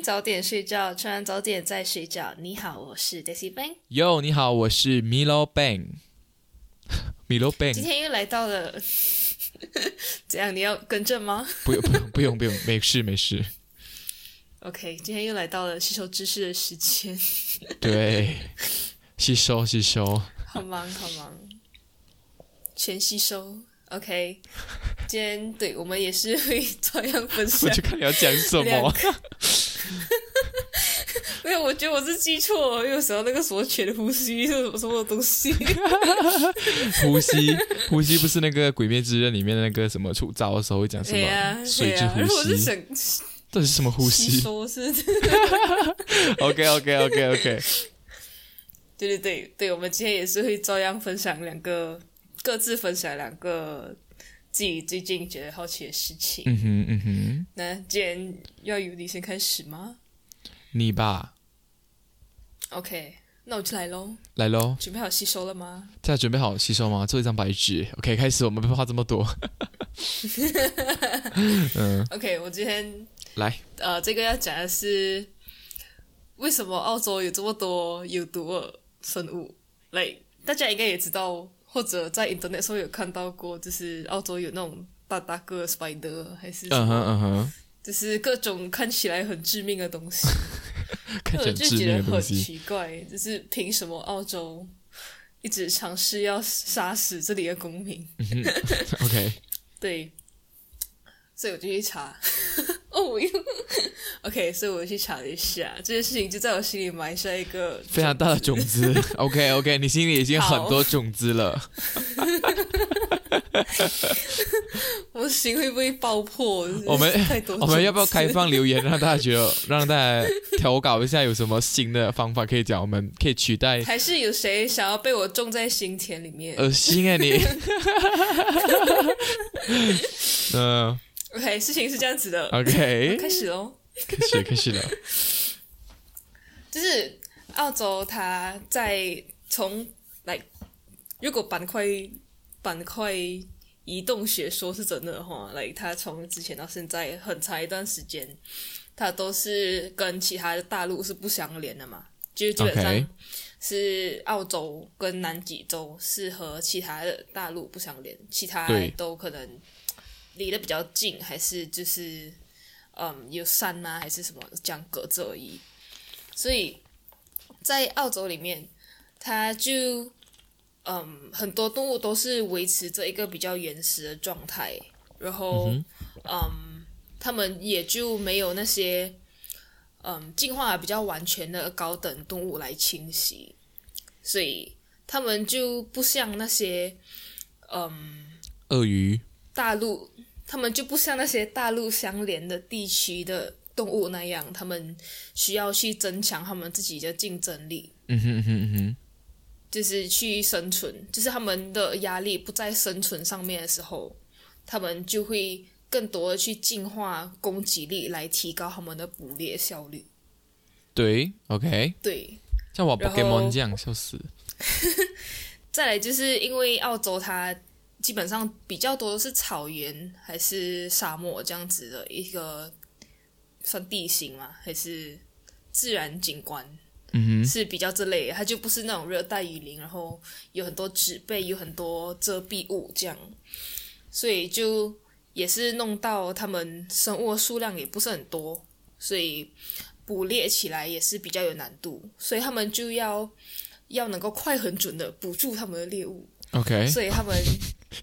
早点睡觉，吃完早点再睡觉。你好，我是 Daisy Bang。Yo，你好，我是 Milo Bang。Milo 今 Bang，天又来到了，怎样？你要更正吗不用不用不用不用，没事没事。？OK，今天又来到了吸收知识的时间，对，吸收吸收。好忙好忙，全吸收。OK，今天对我们也是会照样分 我享。就看你要讲什么。没有，我觉得我是记错了，有时候那个什么全呼吸是什么什么东西。呼吸呼吸不是那个《鬼灭之刃》里面的那个什么出招的时候会讲什么水之呼然后我是吸？到底是什么呼吸吸收是。OK OK OK OK。对对对对，我们今天也是会照样分享两个，各自分享两个自己最近觉得好奇的事情。嗯哼嗯哼，那既然要由你先开始吗你吧，？OK，那我就来喽。来喽，准备好吸收了吗？大家准备好吸收吗？做一张白纸。OK，开始，我们不话这么多。嗯，OK，我今天来，呃，这个要讲的是为什么澳洲有这么多有毒的生物？来，大家应该也知道，或者在 Internet 上有看到过，就是澳洲有那种大大个 spider，还是什嗯哼嗯哼，就是各种看起来很致命的东西，看起来我就很。奇怪，就是凭什么澳洲一直尝试要杀死这里的公民？OK，对，所以我就去查，哦，OK，所以我去查了一下这件事情，就在我心里埋下一个非常大的种子。OK OK，你心里已经很多种子了。我心会不会爆破？我们我们要不要开放留言，让大家觉得，让大家投稿一下，有什么新的方法可以讲？我们可以取代还是有谁想要被我种在心田里面？恶心啊你。嗯、OK，事情是这样子的 OK，开始喽。开始开始了。就是澳洲，它在从来，如果板块板块移动学说是真的的话，来，它从之前到现在很长一段时间，它都是跟其他的大陆是不相连的嘛，就是基本上是澳洲跟南极洲是和其他的大陆不相连，其他都可能离得比较近，还是就是嗯有山啊，还是什么这样隔着而已。所以在澳洲里面，它就嗯很多动物都是维持着一个比较原始的状态，然后嗯它们也就没有那些嗯进化比较完全的高等动物来侵袭，所以它们就不像那些嗯鳄鱼大陆，他们就不像那些大陆相连的地区的动物那样，他们需要去增强他们自己的竞争力，嗯哼嗯哼嗯哼，就是去生存，就是他们的压力不在生存上面的时候，他们就会更多的去进化攻击力，来提高他们的捕猎效率。对，OK，对，像我 Pokemon 这样，笑死。再来就是因为澳洲它基本上比较多的是草原还是沙漠这样子的一个算地形吗？还是自然景观？嗯哼，是比较这类的，它就不是那种热带雨林，然后有很多植被，有很多遮蔽物这样，所以就也是弄到他们生物的数量也不是很多，所以捕猎起来也是比较有难度，所以他们就要要能够快很准的捕住他们的猎物，OK，所以他们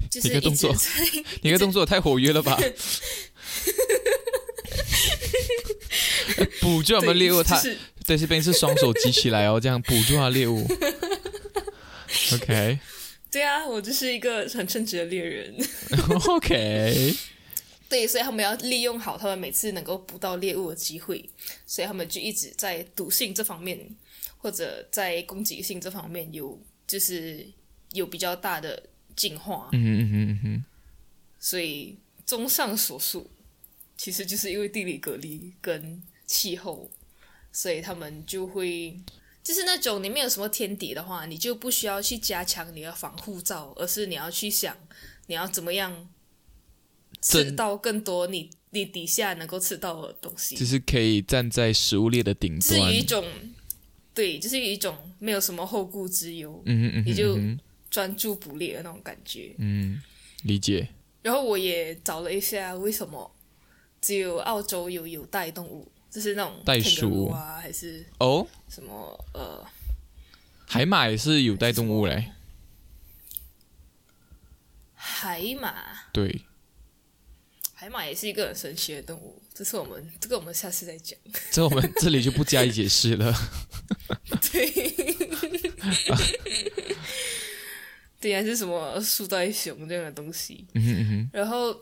就是一直你的动作在 你的动作太活跃了吧？捕住我们猎物，他就是在这边是双手举起来哦，这样捕住他猎物。OK 对啊，我就是一个很称职的猎人。OK，对，所以他们要利用好他们每次能够捕到猎物的机会，所以他们就一直在毒性这方面或者在攻击性这方面有就是有比较大的进化。嗯嗯嗯所以综上所述，其实就是因为地理隔离跟气候，所以他们就会。就是那种你没有什么天敌的话，你就不需要去加强你的防护罩，而是你要去想你要怎么样吃到更多你你底下能够吃到的东西，就是可以站在食物链的顶端是有。一种对，就是有一种没有什么后顾之忧，嗯哼嗯哼你就专注捕猎的那种感觉。嗯，理解。然后我也找了一下，为什么只有澳洲有有袋动物，就是那种袋鼠啊，还是哦，什么呃，海马也是有袋动物嘞。海马，对，海马也是一个很神奇的动物。这是我们这个我们下次再讲。这我们这里就不加以解释了。对，对，还是什么树袋熊这样的东西。嗯哼嗯哼，然后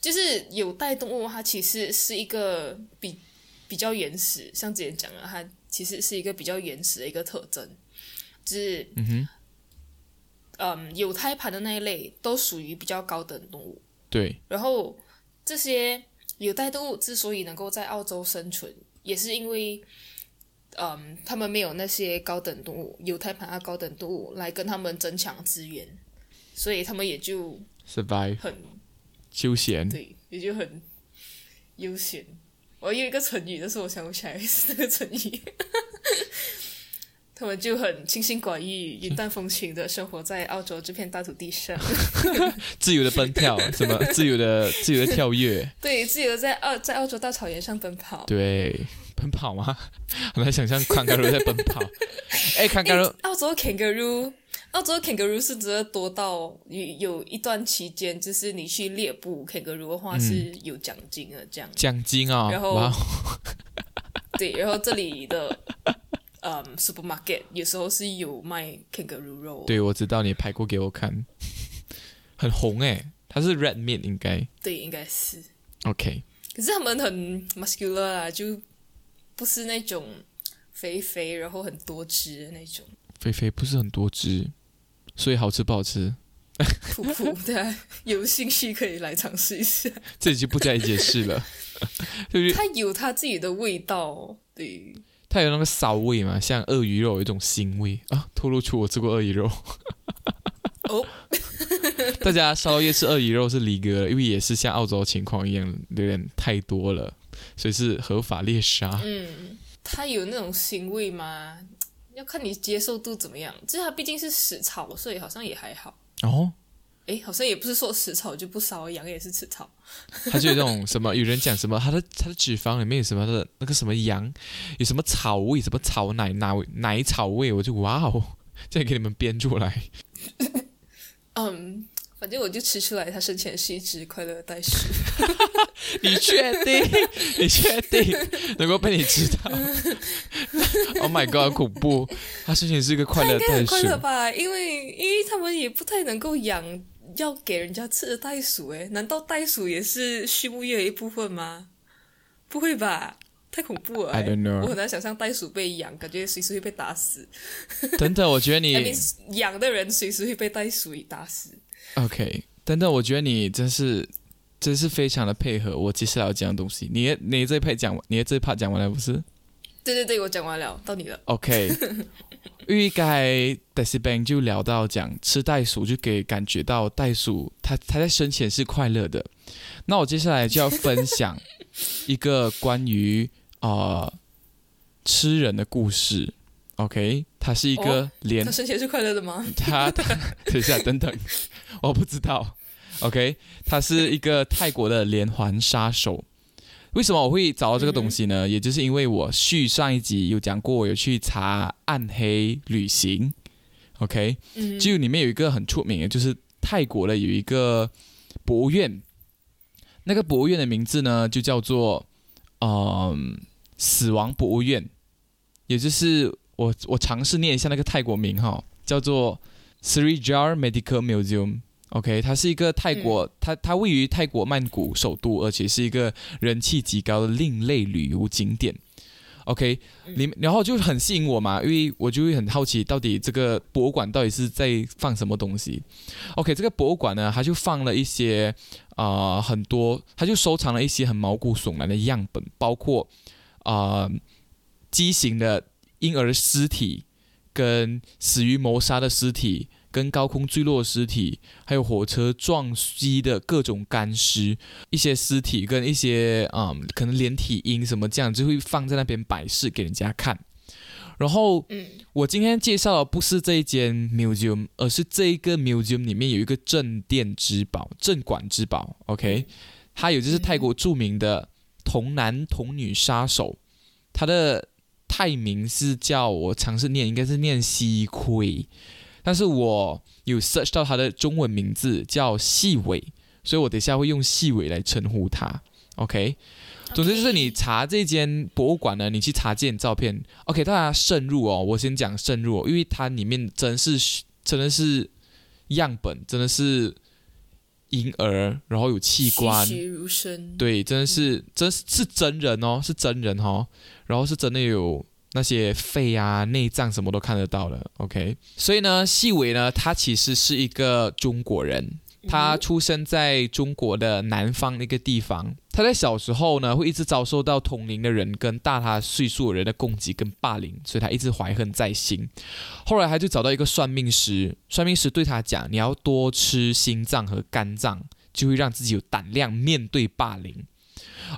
就是有袋动物，它其实是一个比比较原始，像之前讲的，它其实是一个比较原始的一个特征，就是嗯哼，嗯，有胎盘的那一类都属于比较高等动物。对，然后这些有袋动物之所以能够在澳洲生存，也是因为，嗯，他们没有那些高等动物有胎盘啊高等动物来跟他们争抢资源，所以他们也就 survive 很休闲。对，也就很悠闲。我有一个成语，但是我想不起来是这个成语。他们就很清心寡欲、云淡风轻的生活在澳洲这片大土地上，自由的奔跳，什么自由的自由的跳跃，对，自由在澳在澳洲大草原上奔跑。对，奔跑吗？很难想象康嘎鲁在奔跑。哎，康嘎鲁，澳洲 kangaroo，澳洲 kangaroo 是真的多到有有一段期间，就是你去猎捕 kangaroo 的话是有奖金的，这样。奖金啊！然后哦，对，然后这里的嗯 supermarket 有时候是有卖 kangaroo 肉，对，我知道你拍过给我看，很红哎，它是 red meat 应该。对，应该是。OK，可是他们很 muscular 啊，就不是那种肥肥然后很多汁的那种，肥肥不是很多汁，所以好吃不好吃，普普的。有兴趣可以来尝试一下，这里就不加以解释了。就是它有它自己的味道，对。它有那个骚味嘛，像鳄鱼肉有一种腥味啊，透露出我吃过鳄鱼肉。哦，大家烧夜吃鳄鱼肉是离哥的，因为也是像澳洲情况一样，有点太多了，所以是合法猎杀。嗯，它有那种腥味吗？要看你接受度怎么样。就是它毕竟是食草，所以好像也还好。哦，诶，好像也不是说食草就不烧，羊也是吃草。它就有那种什么，有人讲什么，它的它的脂肪里面有什么的那个什么羊，有什么草味，什么草奶奶奶草味，我就哇哦，这样给你们编出来。嗯，反正我就吃出来，它生前是一只快乐袋鼠。你确定？你确定能够被你知道？Oh my god，恐怖！它生前是一个快乐袋鼠应该很快，乐吧？因为因为他们也不太能够养要给人家吃的袋鼠，诶，难道袋鼠也是畜牧业的一部分吗？不会吧？太恐怖了 I don't know 我很难想象袋鼠被养，感觉随时会被打死。等等，我觉得你 I mean，养的人随时会被袋鼠打死。OK，等等，我觉得你真是真是非常的配合我接下来要讲的东西。你的你的这一派讲完，你的这一 part 讲完了不是对对对，我讲完了，到你了。？OK，因为刚才 d e c i Bang 就聊到讲吃袋鼠，就给感觉到袋鼠它它在生前是快乐的。那我接下来就要分享一个关于呃吃人的故事。OK，它是一个哦连他生前是快乐的吗？他他等一下，等等，我不知道。OK，他是一个泰国的连环杀手。为什么我会找到这个东西呢？也就是因为我续上一集有讲过，我有去查暗黑旅行。OK，嗯，就里面有一个很出名的，就是泰国的有一个博物院，那个博物院的名字呢就叫做嗯死亡博物院，也就是我我尝试念一下那个泰国名哈，叫做 Srijar Medical Museum。OK，它是一个泰国，它它位于泰国曼谷首都，而且是一个人气极高的另类旅游景点。OK，里面然后就很吸引我嘛，因为我就会很好奇，到底这个博物馆到底是在放什么东西。OK，这个博物馆呢，它就放了一些啊、呃很多，它就收藏了一些很毛骨悚然的样本，包括啊、呃畸形的婴儿尸体，跟死于谋杀的尸体，跟高空坠落的尸体，还有火车撞击的各种干尸，一些尸体跟一些嗯，可能连体婴什么这样，就会放在那边摆饰给人家看。然后，嗯，我今天介绍的不是这一间 museum，而是这一个 museum 里面有一个镇店之宝、镇馆之宝。OK，它有就是泰国著名的童男童女杀手，他的泰名是叫我尝试念，应该是念西奎，但是我有 search 到它的中文名字叫细尾，所以我等一下会用细尾来称呼它。OK。总之就是你查这间博物馆呢，你去查这件照片，OK，大家慎入哦。我先讲慎入，因为它里面真是真的是样本，真的是婴儿，然后有器官，栩栩如生。对，真的是真是真人哦，是真人哦，然后是真的有那些肺啊、内脏什么都看得到了，OK。所以呢，细伟呢，他其实是一个中国人。他出生在中国的南方一个地方。他在小时候呢，会一直遭受到同龄的人跟大他岁数的人的攻击跟霸凌，所以他一直怀恨在心。后来他就找到一个算命师，算命师对他讲：“你要多吃心脏和肝脏，就会让自己有胆量面对霸凌。”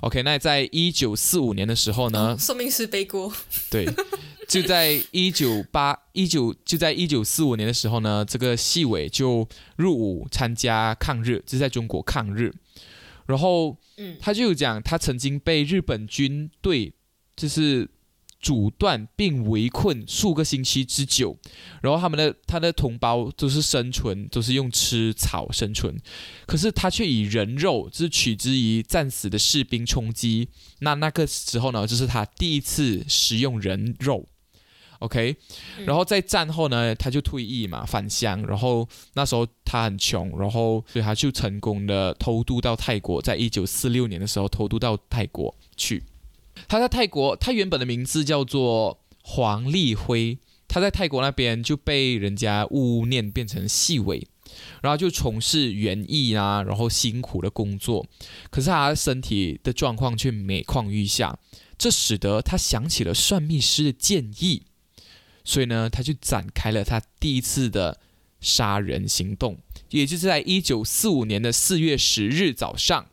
OK，那在一九四五年的时候呢，说明是背锅。对。就在一九八一九就在一九四五年的时候呢，这个细伟就入伍参加抗日，就是在中国抗日。然后，嗯，他就讲他曾经被日本军队就是阻断并围困数个星期之久，然后他们的他的同胞都是生存都是用吃草生存，可是他却以人肉就是取之于战死的士兵充饥。那那个时候呢，就是他第一次食用人肉。OK，然后在战后呢，他就退役嘛，返乡。然后那时候他很穷，然后所以他就成功的偷渡到泰国，在一九四六年的时候偷渡到泰国去。他在泰国，他原本的名字叫做黄立辉，他在泰国那边就被人家误念变成细伟，然后就从事园艺啊，然后辛苦的工作。可是他身体的状况却每况愈下，这使得他想起了算命师的建议。所以呢，他就展开了他第一次的杀人行动，也就是在一九四五年的四月十日早上，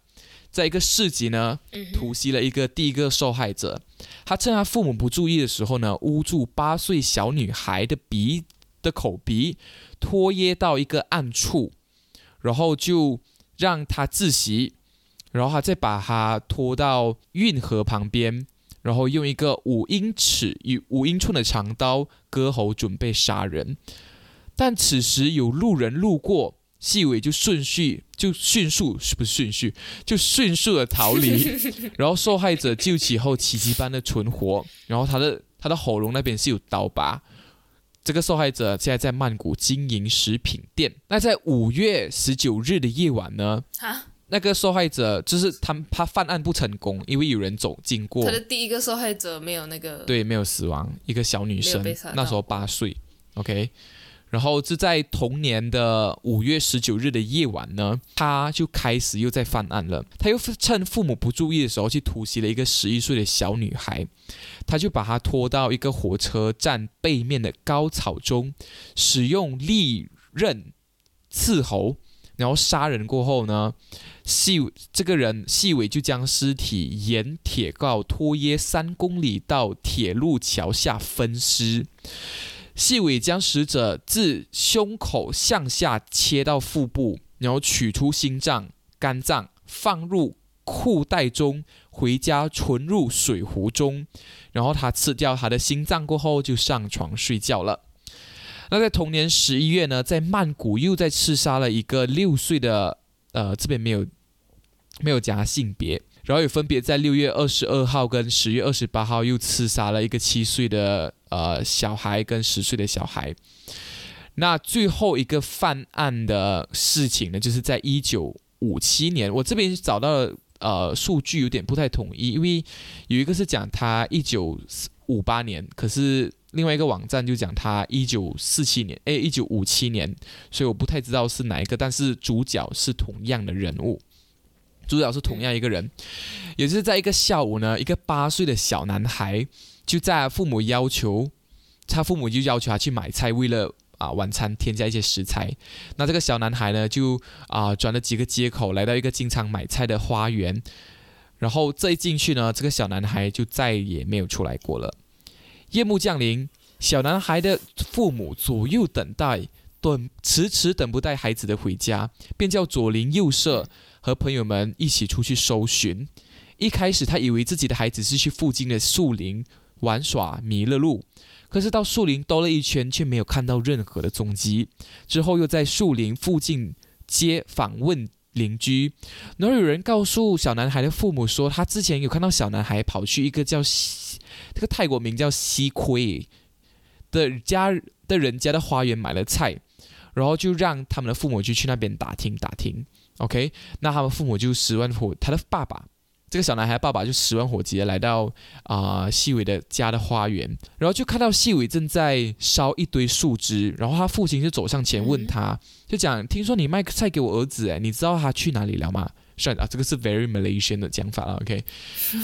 在一个市集呢，突袭了一个第一个受害者。他趁他父母不注意的时候呢，捂住八岁小女孩的鼻的口鼻，拖噎到一个暗处，然后就让她窒息，然后他再把她拖到运河旁边。然后用一个五英尺与五英寸的长刀割喉，准备杀人。但此时有路人路过，细尾就顺序就迅速是不是顺序就迅速的逃离。然后受害者救起后奇迹般的存活。然后他的他的喉咙那边是有刀疤。这个受害者现在在曼谷经营食品店。那在五月十九日的夜晚呢？啊？那个受害者就是他，他犯案不成功，因为有人走经过。他的第一个受害者没有那个对，没有死亡，一个小女生，那时候八岁。OK，然后是在同年的五月十九日的夜晚呢，他就开始又在犯案了。他又趁父母不注意的时候去突袭了一个十一岁的小女孩，他就把她拖到一个火车站背面的高草中，使用利刃刺喉。然后杀人过后呢，细这个人细伟就将尸体沿铁道拖曳三公里到铁路桥下分尸。细伟将死者自胸口向下切到腹部，然后取出心脏、肝脏放入裤袋中，回家存入水壶中。然后他吃掉他的心脏过后，就上床睡觉了。那在同年十一月呢，在曼谷又在刺杀了一个六岁的，呃，这边没有没有加性别，然后也分别在六月二十二号跟十月二十八号又刺杀了一个七岁的呃小孩跟十岁的小孩。那最后一个犯案的事情呢，就是在一九五七年，我这边找到了呃数据有点不太统一，因为有一个是讲他一九五八年，可是。另外一个网站就讲他一九四七年，哎，一九五七年，所以我不太知道是哪一个，但是主角是同样的人物，主角是同样一个人，也就是在一个下午呢，一个八岁的小男孩就在父母要求，他父母就要求他去买菜，为了啊晚餐添加一些食材。那这个小男孩呢，就啊转了几个街口，来到一个经常买菜的花园。然后这一进去呢，这个小男孩就再也没有出来过了。夜幕降临，小男孩的父母左右等待，等迟迟等不待孩子的回家，便叫左邻右舍和朋友们一起出去搜寻。一开始他以为自己的孩子是去附近的树林玩耍迷了路，可是到树林兜了一圈，却没有看到任何的踪迹。之后又在树林附近街访问。邻居，然后有人告诉小男孩的父母说，他之前有看到小男孩跑去一个叫西，这个泰国名叫西奎的家的人家的花园买了菜，然后就让他们的父母就去那边打听打听。OK，那他们父母就十万火，他的爸爸。这个小男孩爸爸就十万火急的来到啊细伟的家的花园，然后就看到细伟正在烧一堆树枝，然后他父亲就走上前问他，就讲：听说你卖菜给我儿子，哎，你知道他去哪里了吗？算啊，这个是 very Malaysian 的讲法了，OK。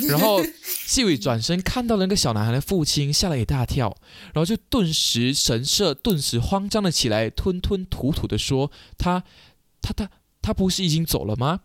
然后细伟转身看到了那个小男孩的父亲，吓了一大跳，然后就顿时神色顿时慌张了起来，吞吞吐吐的说：他他他他不是已经走了吗？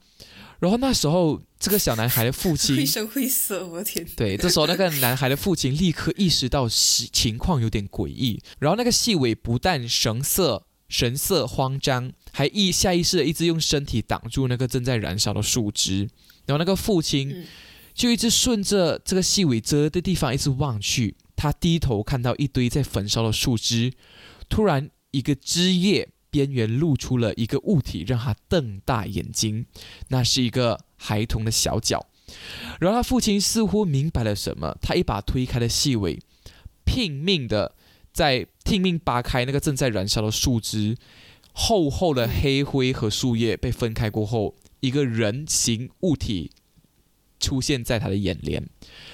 然后那时候，这个小男孩的父亲绘声绘色，我的天！对，这时候那个男孩的父亲立刻意识到情况有点诡异，然后那个细尾不但神色神色慌张，还意下意识的一直用身体挡住那个正在燃烧的树枝，然后那个父亲就一直顺着这个细尾遮的地方一直望去，他低头看到一堆在焚烧的树枝，突然一个枝叶。边缘露出了一个物体，让他瞪大眼睛。那是一个孩童的小脚。然后他父亲似乎明白了什么，他一把推开了细尾，拼命的在拼命扒开那个正在燃烧的树枝。厚厚的黑灰和树叶被分开过后，一个人形物体出现在他的眼帘。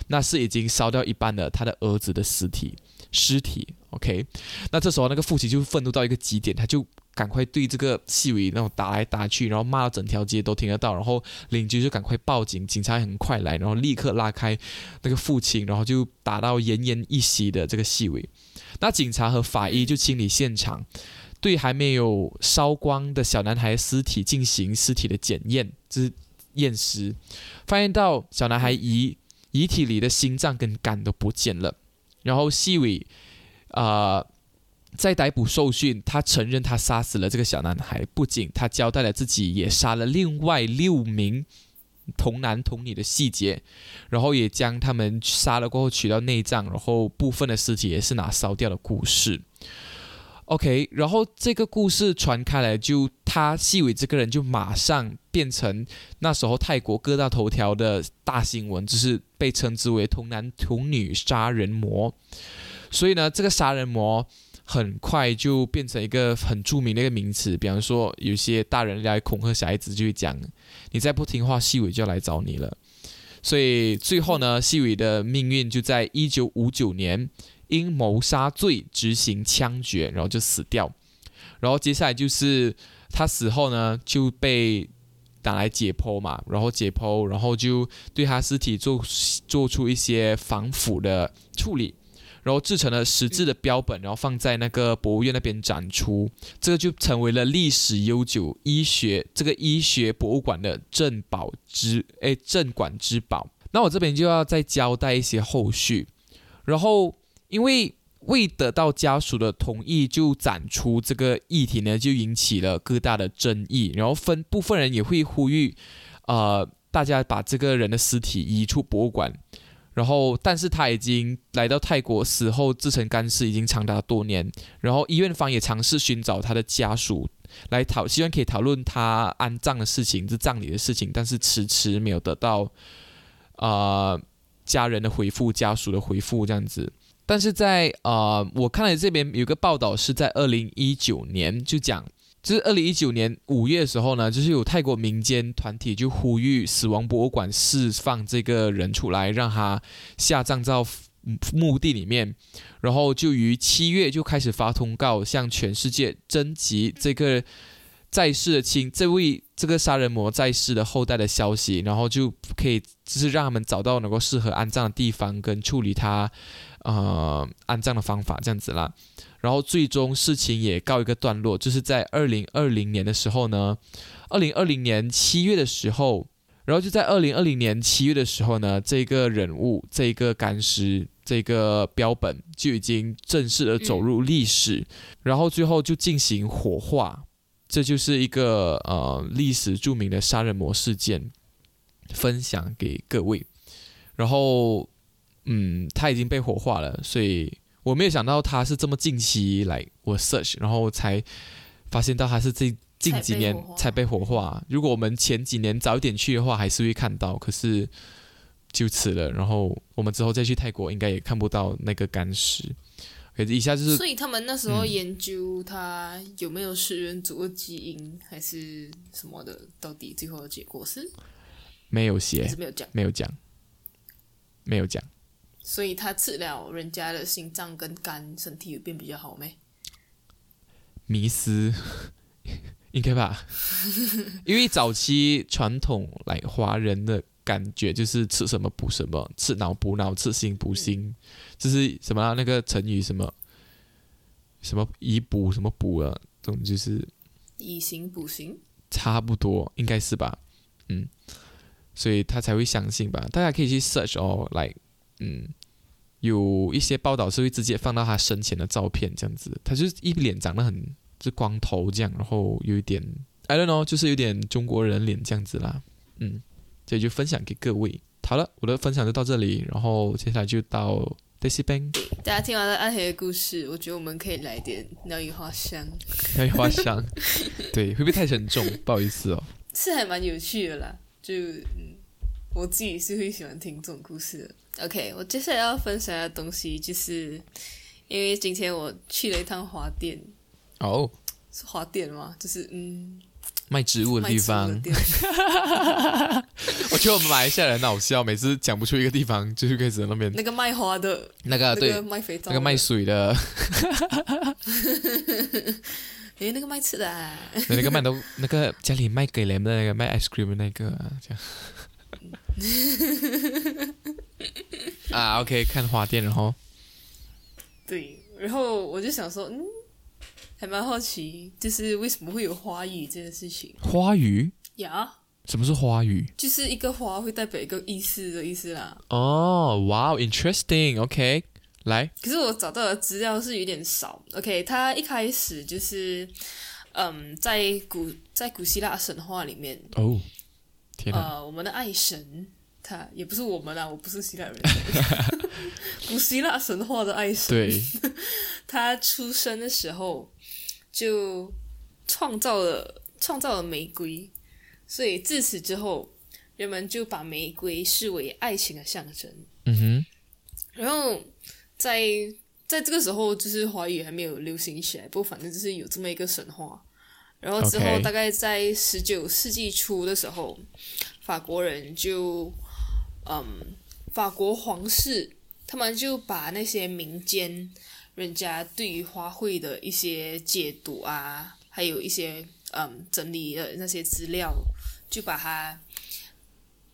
那是已经烧掉一半的他的儿子的尸体。尸体，OK。那这时候那个父亲就愤怒到一个极点，他就。赶快对这个细尾那种打来打去，然后骂到整条街都听得到，然后邻居就赶快报警，警察很快来，然后立刻拉开那个父亲，然后就打到奄奄一息的这个细尾。那警察和法医就清理现场，对还没有烧光的小男孩尸体进行尸体的检验，就是验尸，发现到小男孩遗遗体里的心脏跟肝都不见了，然后细尾啊。在逮捕受讯，他承认他杀死了这个小男孩，不仅他交代了自己也杀了另外六名童男童女的细节，然后也将他们杀了过后取到内脏，然后部分的尸体也是拿烧掉的故事。OK，然后这个故事传开来，就他细伟这个人就马上变成那时候泰国各大头条的大新闻，就是被称之为童男童女杀人魔。所以呢，这个杀人魔。很快就变成一个很著名的一个名词，比方说有些大人来恐吓小孩子，就会讲你再不听话，细伟就要来找你了。所以最后呢，细伟的命运就在一九五九年因谋杀罪执行枪决，然后就死掉。然后接下来就是他死后呢，就被打来解剖嘛，然后解剖，然后就对他尸体做做出一些防腐的处理。然后制成了实质的标本，然后放在那个博物院那边展出，这个就成为了历史悠久医学这个医学博物馆的镇宝之哎镇馆之宝。那我这边就要再交代一些后续。然后因为未得到家属的同意就展出这个议题呢，就引起了各大的争议。然后分部分人也会呼吁，呃，大家把这个人的尸体移出博物馆。然后，但是他已经来到泰国，死后自成干尸已经长达多年。然后医院方也尝试寻找他的家属来讨，希望可以讨论他安葬的事情，是葬礼的事情，但是迟迟没有得到啊家人的回复、家属的回复这样子。但是在啊，我看了这边有个报道是在二零一九年就讲。就是二零一九年五月的时候呢，就是有泰国民间团体就呼吁死亡博物馆释放这个人出来，让他下葬到墓地里面，然后就于七月就开始发通告，向全世界征集这个在世的亲这位这个杀人魔在世的后代的消息，然后就可以就是让他们找到能够适合安葬的地方跟处理他呃安葬的方法这样子啦。然后最终事情也告一个段落，就是在二零二零年的时候呢，二零二零年七月的时候，然后就在二零二零年七月的时候呢，这个人物这个干尸这个标本就已经正式的走入历史，然后最后就进行火化，这就是一个呃历史著名的杀人魔事件，分享给各位。然后嗯，他已经被火化了，所以。我没有想到他是这么近期来我 search，然后才发现到他是这近几年才被火化。如果我们前几年早一点去的话，还是会看到，可是就此了。然后我们之后再去泰国，应该也看不到那个干尸。可是一下就是，所以他们那时候研究他有没有食人族的基因，还是什么的，到底最后的结果是没有写，没有讲，没有讲，没有讲。所以他吃了人家的心脏跟肝，身体有变比较好没？迷思，应该吧？因为早期传统来华人的感觉就是吃什么补什么，吃脑补脑，吃心补心，就是什么啊那个成语什么什么以补什么补啊，这种就是以形补形，差不多应该是吧？嗯，所以他才会相信吧？大家可以去 search 哦，来，嗯。有一些报道是会直接放到他生前的照片，这样子，他就是一脸长得很就光头这样，然后有一点，I don't know，就是有点中国人脸这样子啦，嗯，所以就分享给各位。好了，我的分享就到这里，然后接下来就到 Daisy Bank。大家听完了暗黑的故事，我觉得我们可以来点鸟语花香。鸟语花香，对，会不会太沉重？不好意思哦。是还蛮有趣的啦，就嗯，我自己是会喜欢听这种故事的。OK，我接下来要分享的东西就是，因为今天我去了一趟华店，哦，是华店吗？就是嗯，卖植物的地方。我觉得我们马来西亚人很好笑，每次讲不出一个地方，就是开始那边那个卖花的，那个对，卖肥皂，那个卖水的，哎，那个卖吃的，那个卖都那个家里卖给人的那个卖 ice cream 的那个，这样。啊，OK，看花店，然后，对，然后我就想说，嗯，还蛮好奇，就是为什么会有花语这件事情？花语呀？什么是花语？就是一个花会代表一个意思的意思啦。哦，哇，interesting，OK，来。可是我找到的资料是有点少。OK，它一开始就是，嗯，在古在古希腊神话里面，哦，天呃，我们的爱神。他也不是我们啦，我不是希腊人。古希腊神话的爱神，对，他出生的时候就创造了创造了玫瑰，所以自此之后，人们就把玫瑰视为爱情的象征。嗯哼。然后在在这个时候，就是华语还没有流行起来，不过反正就是有这么一个神话。然后之后，大概在十九世纪初的时候，法国人就。嗯，法国皇室他们就把那些民间人家对于花卉的一些解读啊，还有一些嗯整理的那些资料，就把它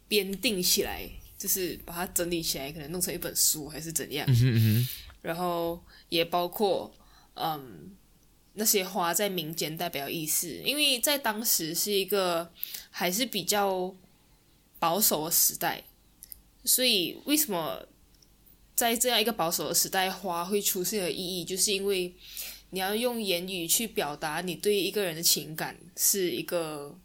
编定起来，就是把它整理起来，可能弄成一本书还是怎样。然后也包括嗯那些花在民间代表意思，因为在当时是一个还是比较保守的时代。所以，为什么在这样一个保守的时代，花会出现的意义，就是因为你要用言语去表达你对一个人的情感，是一个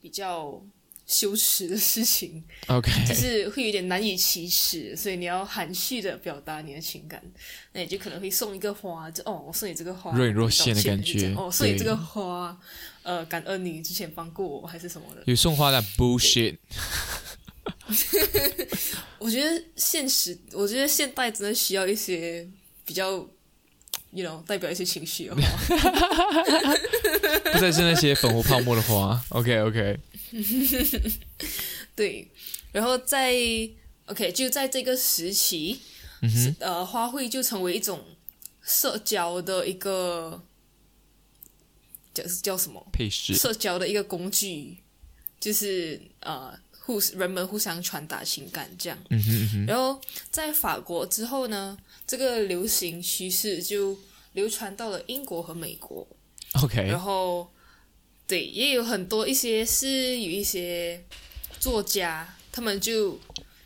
比较羞耻的事情。OK，就是会有点难以启齿，所以你要含蓄的表达你的情感，那你就可能会送一个花，就哦，我送你这个花，若隐若现的感觉。哦，送你这个花，呃，感恩你之前帮过我，还是什么的。有送花的 bullshit。我觉得现实，我觉得现代真的需要一些比较，you know，代表一些情绪的话，不再是那些粉红泡沫的花。OK，OK。对，然后在 OK，就在这个时期，呃，花卉就成为一种社交的一个叫叫什么？配饰。社交的一个工具，就是呃互人们互相传达情感这样。嗯哼嗯哼然后在法国之后呢，这个流行趋势就流传到了英国和美国。，OK，然后，对，也有很多一些是有一些作家，他们就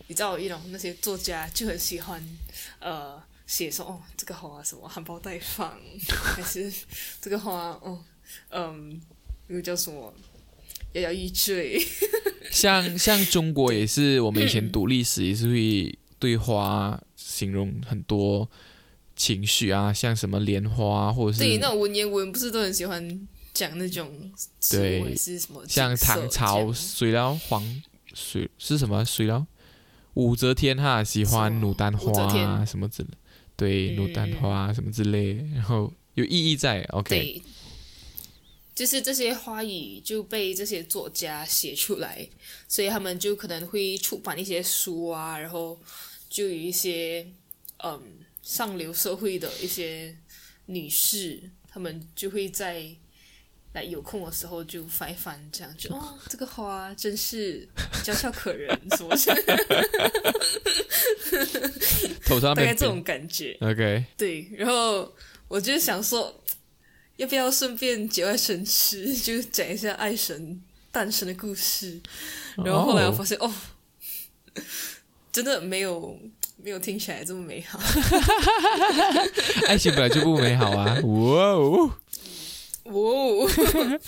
你知道，一种那些作家就很喜欢呃写说哦，这个花什么含苞待放，还是这个花哦嗯，那个叫什么摇摇欲坠，像 像中国也是，我们以前读历史也是会对花形容很多情绪啊，像什么莲花啊或者是对那种文言文不是都很喜欢讲那种对是什么像唐朝水疗黄水是什么水疗？武则天哈喜欢牡丹花啊什么之类，对，嗯牡丹花什么之类，然后有意义在，OK，对，就是这些花语就被这些作家写出来，所以他们就可能会出版一些书啊，然后就有一些嗯上流社会的一些女士，她们就会在来有空的时候就翻一翻，这样就哦，这个花真是娇俏可人，什么是头上 大概这种感觉。，OK，对，然后我就想说，要不要顺便节外生枝，就讲一下爱神诞生的故事。然后后来我发现，哦真的没有没有听起来这么美好。爱情本来就不美好啊，哇哦，哇哦，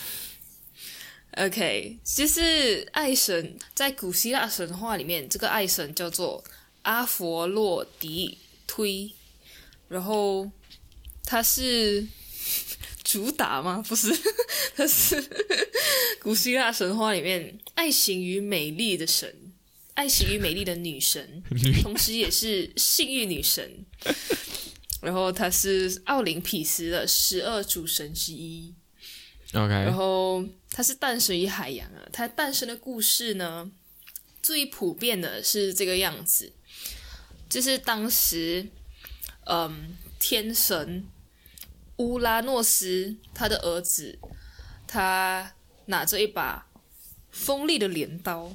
OK，就是爱神在古希腊神话里面，这个爱神叫做阿佛洛狄忒，然后他是主打吗？不是，他是古希腊神话里面爱情与美丽的神，爱情与美丽的女神，同时也是性欲女神。然后她是奥林匹斯的十二主神之一，然 OK，然后它是诞生于海洋啊。它诞生的故事呢，最普遍的是这个样子，就是当时，嗯，天神乌拉诺斯他的儿子，他拿着一把锋利的镰刀，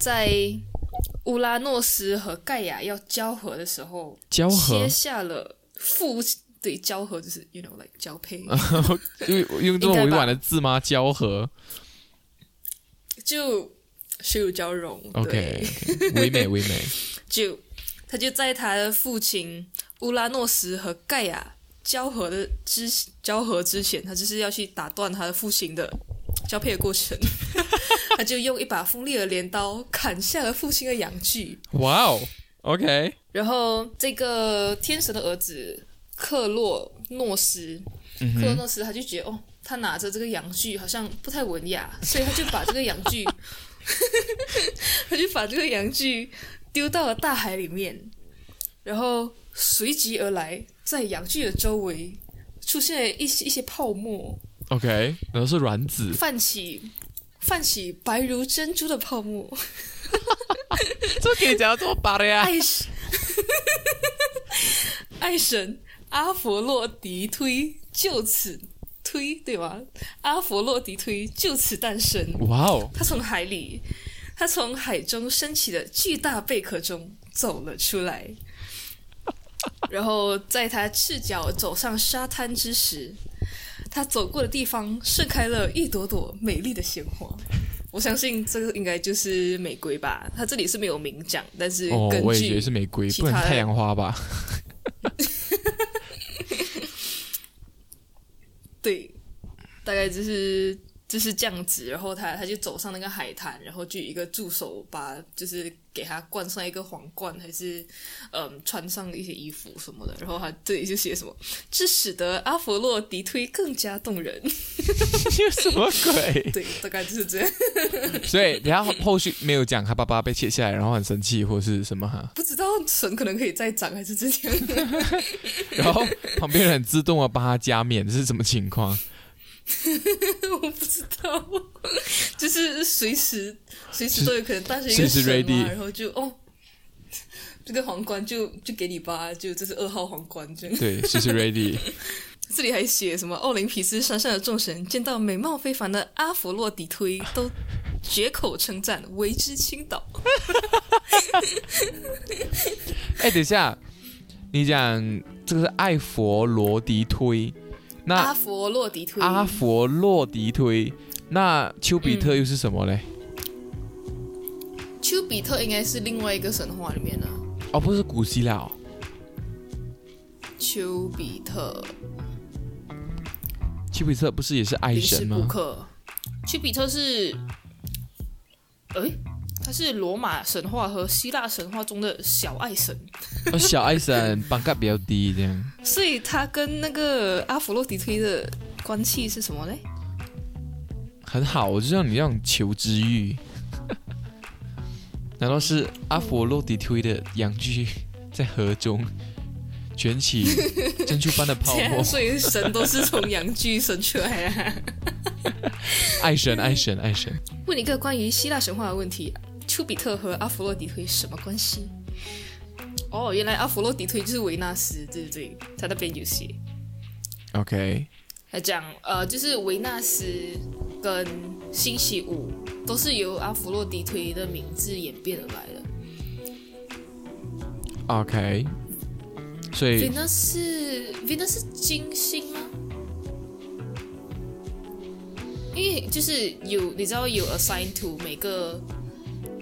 在乌拉诺斯和盖亚要交合的时候，交合切下了父对交合就是 you know like 交配。用用这么委婉的字吗？交合就水乳交融。，OK，对，唯美 唯美，就他就在他的父亲乌拉诺斯和盖亚交合的之交合之前，他就是要去打断他的父亲的 交配的过程。他就用一把锋利的镰刀砍下了父亲的阳具，哇哦，OK，然后这个天神的儿子克洛诺斯，嗯克洛诺斯他就觉得哦，他拿着这个阳具好像不太文雅，所以他就把这个阳具，他就把这个阳具丢到了大海里面，然后随即而来，在阳具的周围出现了一些一些泡沫，OK，然后是卵子，泛起泛起白如珍珠的泡沫，这可以讲到这么白的呀？爱神，爱神阿佛洛狄忒就此推对吧？阿佛洛狄忒就此诞生。哇哦，他从海里，他从海中升起的巨大贝壳中走了出来，然后在他赤脚走上沙滩之时，他走过的地方盛开了一朵朵美丽的鲜花。我相信这个应该就是玫瑰吧，他这里是没有明讲，但是哦，我也觉得是玫瑰，不能太阳花吧？对，大概就是就是这样子。然后他他就走上那个海滩，然后就一个助手把就是给他冠上一个皇冠，还是嗯穿上一些衣服什么的。然后他这里就写什么，这使得阿佛洛狄忒更加动人。有 什么鬼？对，大概就是这样。所以，然后后续没有讲他爸爸被切下来，然后很生气或是什么哈，不知道神可能可以再长，还是这样。然后旁边人自动的帮他加冕，这是什么情况？我不知道，就是随时随时都有可能诞生一随时个神 ready 嘛，然后就哦，这个皇冠就就给你吧，就这是二号皇冠这样。对，随时 ready。这里还写什么？奥林匹斯山上的众神见到美貌非凡的阿佛洛狄忒，都绝口称赞，为之倾倒。哎，等一下，你讲这个是艾佛罗狄忒，那阿佛洛狄推，阿佛洛狄推，那丘比特又是什么嘞？丘比特应该是另外一个神话里面的。哦，不是古希腊哦。丘比特，丘比特不是也是爱神吗？丘比特是，诶，他是罗马神话和希腊神话中的小爱神，哦，小爱神 榜价比较低，这样所以他跟那个阿佛洛狄忒的关系是什么呢？很好。我就像你这样求知欲，难道是阿佛洛狄忒的阳具 在河中卷起珍珠般的泡沫？所以神都是从阳具生出来的。爱神，爱神，爱神。问你一个关于希腊神话的问题：丘比特和阿佛洛狄忒什么关系？哦，原来阿佛洛狄忒就是维纳斯，对对对，他那边有写。OK，他讲，呃，就是维纳斯跟星期五都是由阿佛洛狄忒的名字演变而来的。OK，所以 Venus 是 Venus 是金星吗？因为就是有你知道有 assign to 每个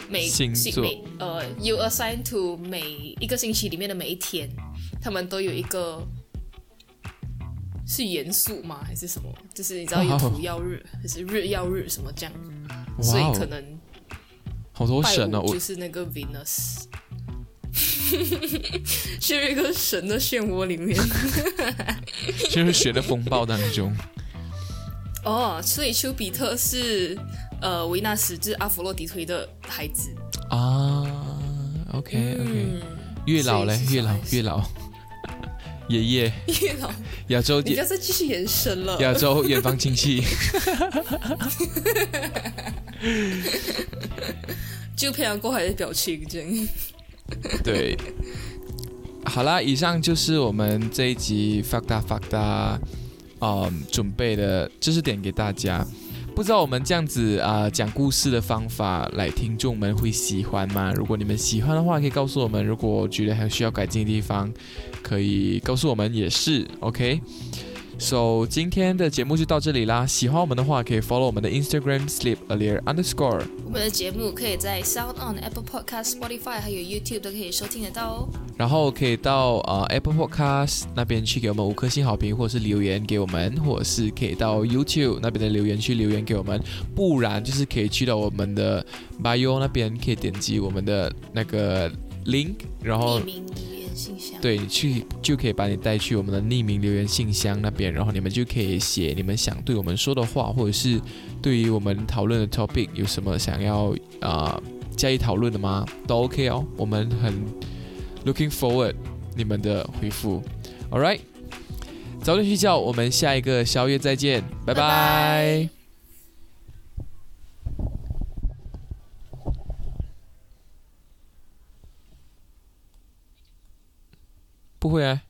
每星座每呃有 assign to 每一个星期里面的每一天，他们都有一个是元素吗？还是什么？就是你知道有土曜日还是日曜日什么这样，所以可能好多神哦！五我就是那个 Venus。陷入一个神的漩涡里面 就是学的风暴当中。哦，所以丘比特是呃维纳斯，就是阿佛洛狄忒的孩子。啊，OK OK，、嗯，月老嘞所以，是月老小孩子月老，爷爷，月老，亚洲你不要再继续延伸了。亚洲远方亲戚，就漂洋过海的表情，这样。对。好啦，以上就是我们这一集 Fakta Fakta，嗯，准备的知识点给大家。不知道我们这样子啊、讲故事的方法，来听众们会喜欢吗？如果你们喜欢的话，可以告诉我们；如果觉得还需要改进的地方，可以告诉我们也是 OK。So 今天的节目就到这里啦。喜欢我们的话，可以 follow 我们的 Instagram sleep earlier underscore。我们的节目可以在 Sound On、Apple Podcast、Spotify 还有 YouTube 都可以收听得到哦。然后可以到呃 Apple Podcast 那边去给我们五颗星好评，或者是留言给我们，或者是可以到 YouTube 那边的留言区留言给我们，不然就是可以去到我们的 bio 那边，可以点击我们的那个 link，然后。对你去就可以把你带去我们的匿名留言信箱那边，然后你们就可以写你们想对我们说的话，或者是对于我们讨论的 topic 有什么想要啊、呃加以讨论的吗？都 OK 哦，我们很 looking forward 你们的回复。All right，早点睡觉，我们下一个宵夜再见，拜拜拜不会啊。